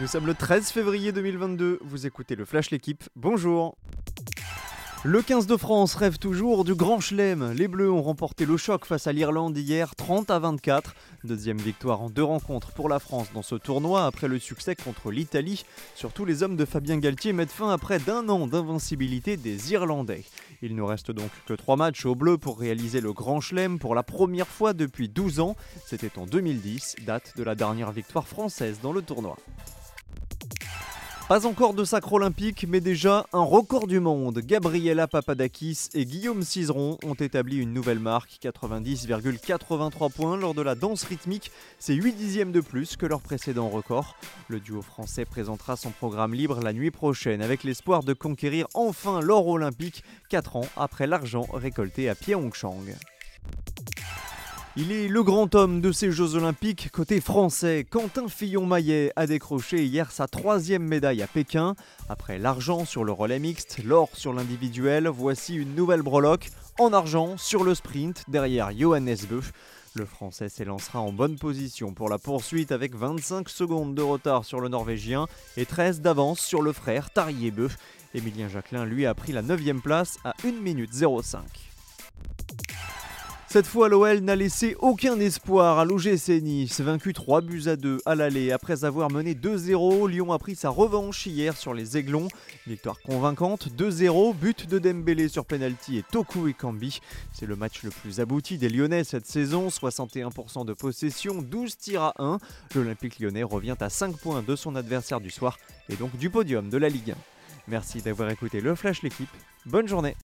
Nous sommes le 13 février 2022, vous écoutez le Flash L'équipe, bonjour le 15 de France rêve toujours du grand chelem. Les Bleus ont remporté le choc face à l'Irlande hier 30 à 24. Deuxième victoire en deux rencontres pour la France dans ce tournoi après le succès contre l'Italie. Surtout les hommes de Fabien Galtier mettent fin à près d'un an d'invincibilité des Irlandais. Il ne reste donc que trois matchs aux Bleus pour réaliser le grand chelem pour la première fois depuis 12 ans. C'était en 2010, date de la dernière victoire française dans le tournoi. Pas encore de sacre olympique, mais déjà un record du monde. Gabriela Papadakis et Guillaume Cizeron ont établi une nouvelle marque, 90,83 points lors de la danse rythmique. C'est 8 dixièmes de plus que leur précédent record. Le duo français présentera son programme libre la nuit prochaine avec l'espoir de conquérir enfin l'or olympique 4 ans après l'argent récolté à Pyeongchang. Il est le grand homme de ces Jeux Olympiques côté français. Quentin Fillon-Maillet a décroché hier sa troisième médaille à Pékin. Après l'argent sur le relais mixte, l'or sur l'individuel, voici une nouvelle breloque en argent sur le sprint derrière Johannes Bœuf. Le Français s'élancera en bonne position pour la poursuite avec 25 secondes de retard sur le Norvégien et 13 d'avance sur le frère Tarier Bœuf. Emilien Jacquelin lui a pris la 9 place à 1 minute 05. Cette fois, l'OL n'a laissé aucun espoir à l'OGC Nice, vaincu 3 buts à 2 à l'aller après avoir mené 2-0. Lyon a pris sa revanche hier sur les Aiglons. Victoire convaincante, 2-0, but de Dembélé sur penalty et Toku et Kambi. C'est le match le plus abouti des Lyonnais cette saison, 61% de possession, 12 tirs à 1. L'Olympique lyonnais revient à 5 points de son adversaire du soir et donc du podium de la Ligue 1. Merci d'avoir écouté le Flash l'équipe. Bonne journée